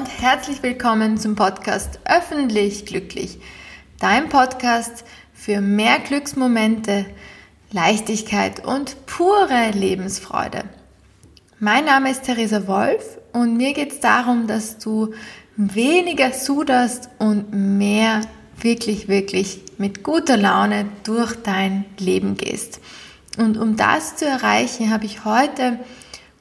und herzlich willkommen zum Podcast Öffentlich Glücklich, dein Podcast für mehr Glücksmomente, Leichtigkeit und pure Lebensfreude. Mein Name ist Theresa Wolf und mir geht es darum, dass du weniger suderst und mehr wirklich, wirklich mit guter Laune durch dein Leben gehst. Und um das zu erreichen, habe ich heute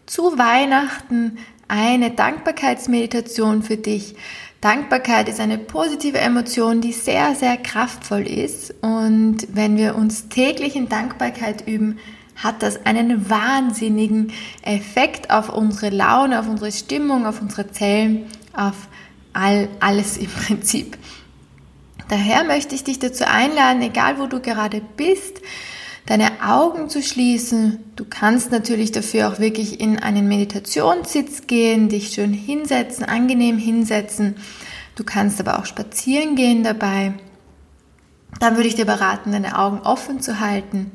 zu Weihnachten eine Dankbarkeitsmeditation für dich. Dankbarkeit ist eine positive Emotion, die sehr, sehr kraftvoll ist. Und wenn wir uns täglich in Dankbarkeit üben, hat das einen wahnsinnigen Effekt auf unsere Laune, auf unsere Stimmung, auf unsere Zellen, auf all, alles im Prinzip. Daher möchte ich dich dazu einladen, egal wo du gerade bist, deine Augen zu schließen. Du kannst natürlich dafür auch wirklich in einen Meditationssitz gehen, dich schön hinsetzen, angenehm hinsetzen. Du kannst aber auch spazieren gehen dabei. Dann würde ich dir beraten, deine Augen offen zu halten.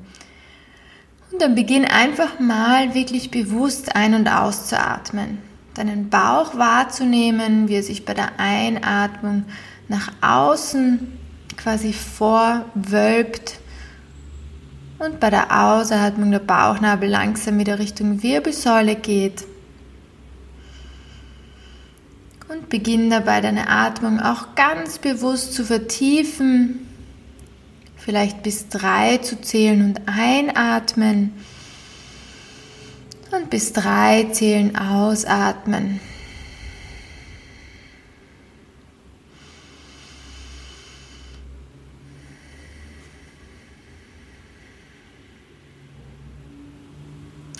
Und dann beginn einfach mal wirklich bewusst ein- und auszuatmen. Deinen Bauch wahrzunehmen, wie er sich bei der Einatmung nach außen quasi vorwölbt und bei der Ausatmung der Bauchnabel langsam wieder Richtung Wirbelsäule geht. Und beginn dabei deine Atmung auch ganz bewusst zu vertiefen, vielleicht bis drei zu zählen und einatmen und bis drei zählen ausatmen.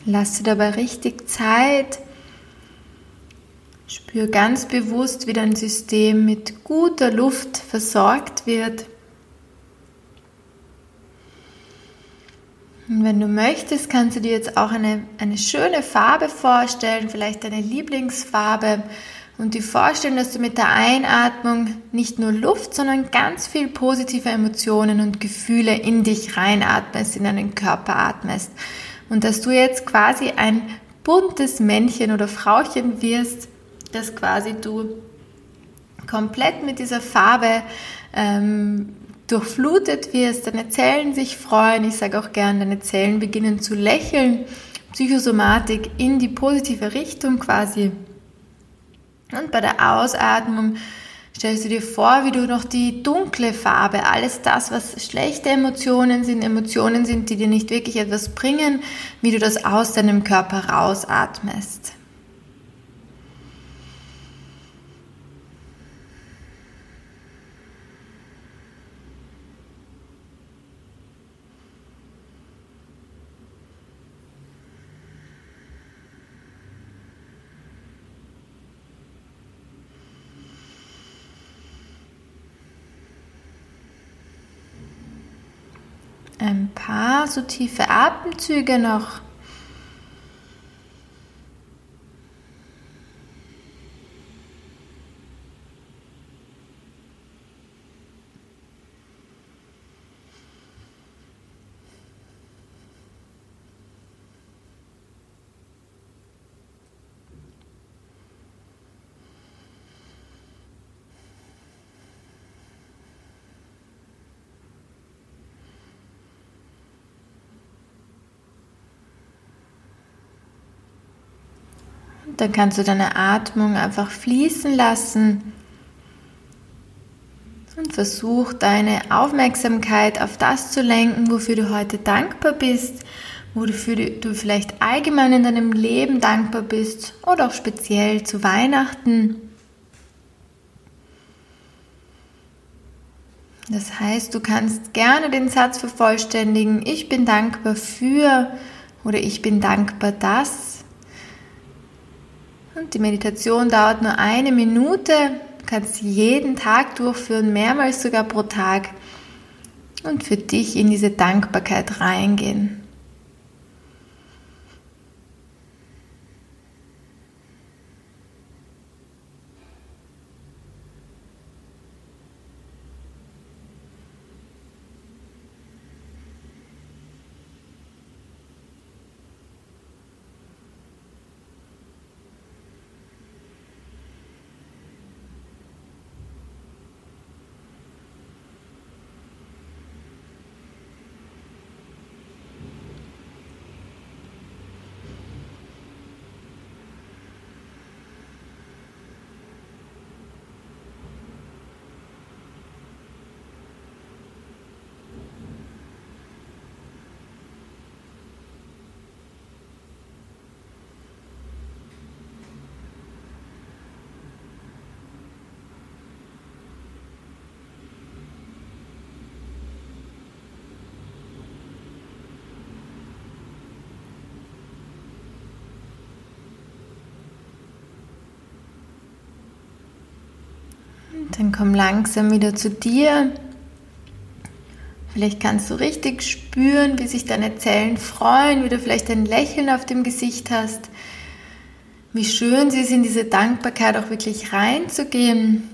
Lass dir dabei richtig Zeit. Spür ganz bewusst, wie dein System mit guter Luft versorgt wird. Und wenn du möchtest, kannst du dir jetzt auch eine, eine schöne Farbe vorstellen, vielleicht deine Lieblingsfarbe und dir vorstellen, dass du mit der Einatmung nicht nur Luft, sondern ganz viel positive Emotionen und Gefühle in dich reinatmest, in deinen Körper atmest und dass du jetzt quasi ein buntes Männchen oder Frauchen wirst, dass quasi du komplett mit dieser Farbe ähm, durchflutet wirst, deine Zellen sich freuen, ich sage auch gern, deine Zellen beginnen zu lächeln, Psychosomatik in die positive Richtung quasi. Und bei der Ausatmung stellst du dir vor, wie du noch die dunkle Farbe, alles das, was schlechte Emotionen sind, Emotionen sind, die dir nicht wirklich etwas bringen, wie du das aus deinem Körper rausatmest. Ein paar so tiefe Atemzüge noch. Dann kannst du deine Atmung einfach fließen lassen und versuch deine Aufmerksamkeit auf das zu lenken, wofür du heute dankbar bist, wofür du vielleicht allgemein in deinem Leben dankbar bist oder auch speziell zu Weihnachten. Das heißt, du kannst gerne den Satz vervollständigen, ich bin dankbar für oder ich bin dankbar, dass. Und die Meditation dauert nur eine Minute. Du kannst jeden Tag durchführen, mehrmals sogar pro Tag. Und für dich in diese Dankbarkeit reingehen. Dann komm langsam wieder zu dir. Vielleicht kannst du richtig spüren, wie sich deine Zellen freuen, wie du vielleicht ein Lächeln auf dem Gesicht hast. Wie schön sie ist, in diese Dankbarkeit auch wirklich reinzugehen.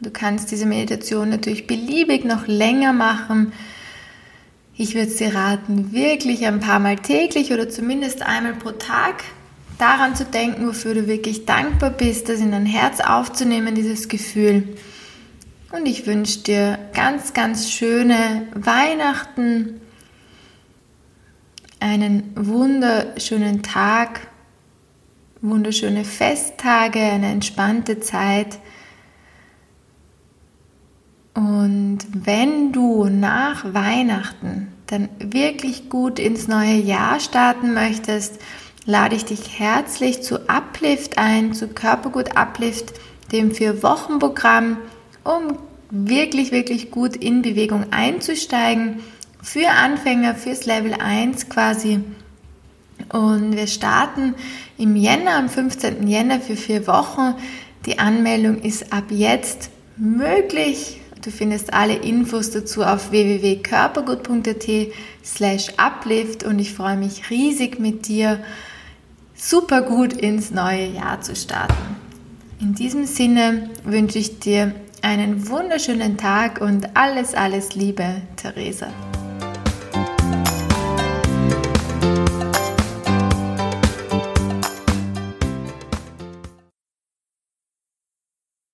Du kannst diese Meditation natürlich beliebig noch länger machen. Ich würde es dir raten, wirklich ein paar Mal täglich oder zumindest einmal pro Tag daran zu denken, wofür du wirklich dankbar bist, das in dein Herz aufzunehmen, dieses Gefühl. Und ich wünsche dir ganz, ganz schöne Weihnachten, einen wunderschönen Tag, wunderschöne Festtage, eine entspannte Zeit. Und wenn du nach Weihnachten dann wirklich gut ins neue Jahr starten möchtest, lade ich dich herzlich zu Uplift ein, zu Körpergut Uplift, dem Vier-Wochen-Programm, um wirklich, wirklich gut in Bewegung einzusteigen. Für Anfänger, fürs Level 1 quasi. Und wir starten im Jänner, am 15. Jänner für vier Wochen. Die Anmeldung ist ab jetzt möglich. Du findest alle Infos dazu auf www.körpergut.at slash uplift und ich freue mich riesig mit dir super gut ins neue Jahr zu starten. In diesem Sinne wünsche ich dir einen wunderschönen Tag und alles, alles Liebe, Theresa.